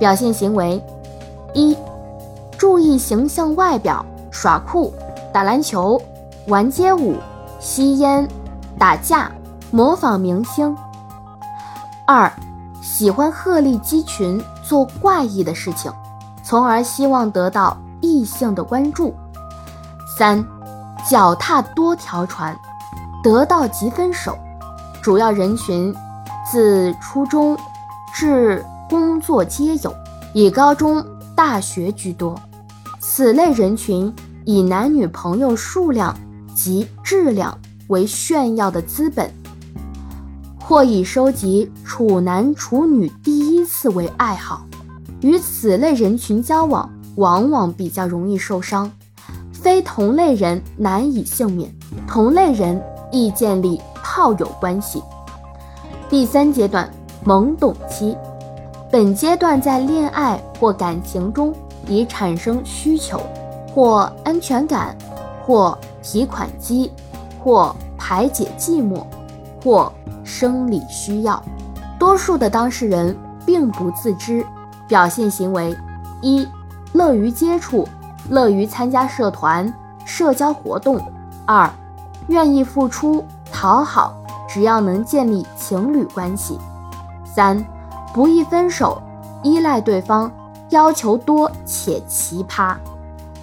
表现行为：一、注意形象外表，耍酷、打篮球、玩街舞、吸烟、打架、模仿明星；二、喜欢鹤立鸡群，做怪异的事情，从而希望得到异性的关注；三、脚踏多条船，得到即分手。主要人群自初中至工作皆有，以高中、大学居多。此类人群以男女朋友数量及质量为炫耀的资本，或以收集处男处女第一次为爱好。与此类人群交往，往往比较容易受伤。非同类人难以幸免，同类人易建立炮友关系。第三阶段，懵懂期。本阶段在恋爱或感情中已产生需求，或安全感，或提款机，或排解寂寞，或生理需要。多数的当事人并不自知。表现行为：一、乐于接触，乐于参加社团、社交活动；二、愿意付出，讨好，只要能建立情侣关系；三、不易分手，依赖对方，要求多且奇葩。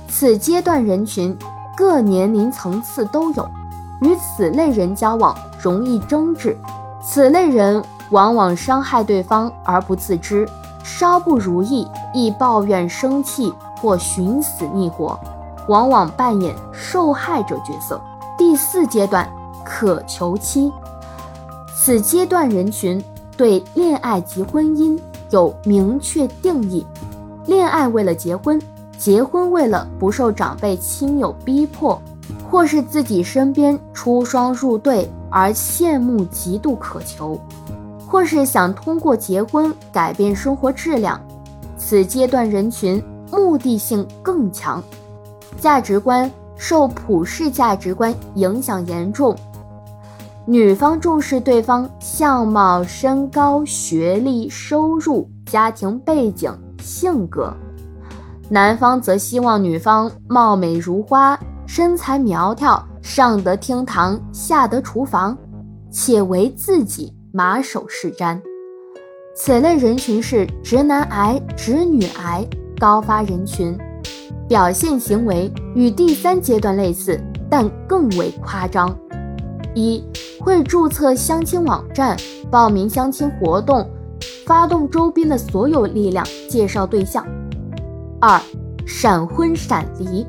此阶段人群各年龄层次都有，与此类人交往容易争执，此类人往往伤害对方而不自知。稍不如意，易抱怨、生气或寻死觅活，往往扮演受害者角色。第四阶段，渴求期。此阶段人群对恋爱及婚姻有明确定义：恋爱为了结婚，结婚为了不受长辈亲友逼迫，或是自己身边出双入对而羡慕、嫉妒、渴求。或是想通过结婚改变生活质量，此阶段人群目的性更强，价值观受普世价值观影响严重。女方重视对方相貌、身高、学历、收入、家庭背景、性格，男方则希望女方貌美如花、身材苗条、上得厅堂、下得厨房，且为自己。马首是瞻，此类人群是直男癌、直女癌高发人群，表现行为与第三阶段类似，但更为夸张。一会注册相亲网站，报名相亲活动，发动周边的所有力量介绍对象。二闪婚闪离，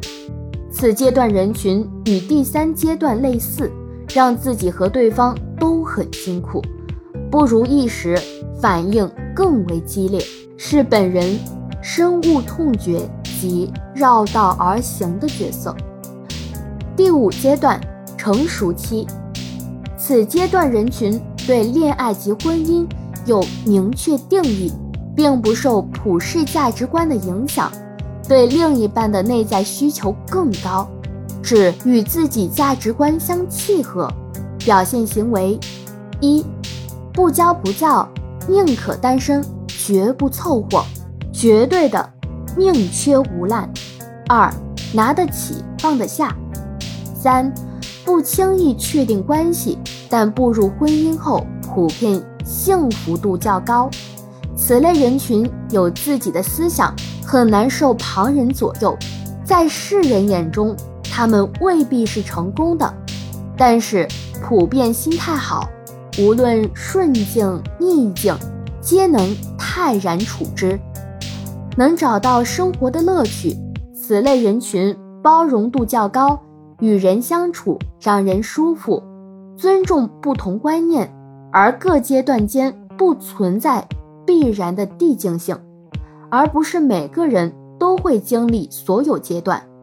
此阶段人群与第三阶段类似，让自己和对方都很辛苦。不如意时反应更为激烈，是本人深恶痛绝及绕道而行的角色。第五阶段成熟期，此阶段人群对恋爱及婚姻有明确定义，并不受普世价值观的影响，对另一半的内在需求更高，指与自己价值观相契合。表现行为一。不骄不躁，宁可单身，绝不凑合，绝对的宁缺毋滥。二，拿得起，放得下。三，不轻易确定关系，但步入婚姻后，普遍幸福度较高。此类人群有自己的思想，很难受旁人左右。在世人眼中，他们未必是成功的，但是普遍心态好。无论顺境逆境，皆能泰然处之，能找到生活的乐趣。此类人群包容度较高，与人相处让人舒服，尊重不同观念，而各阶段间不存在必然的递进性，而不是每个人都会经历所有阶段。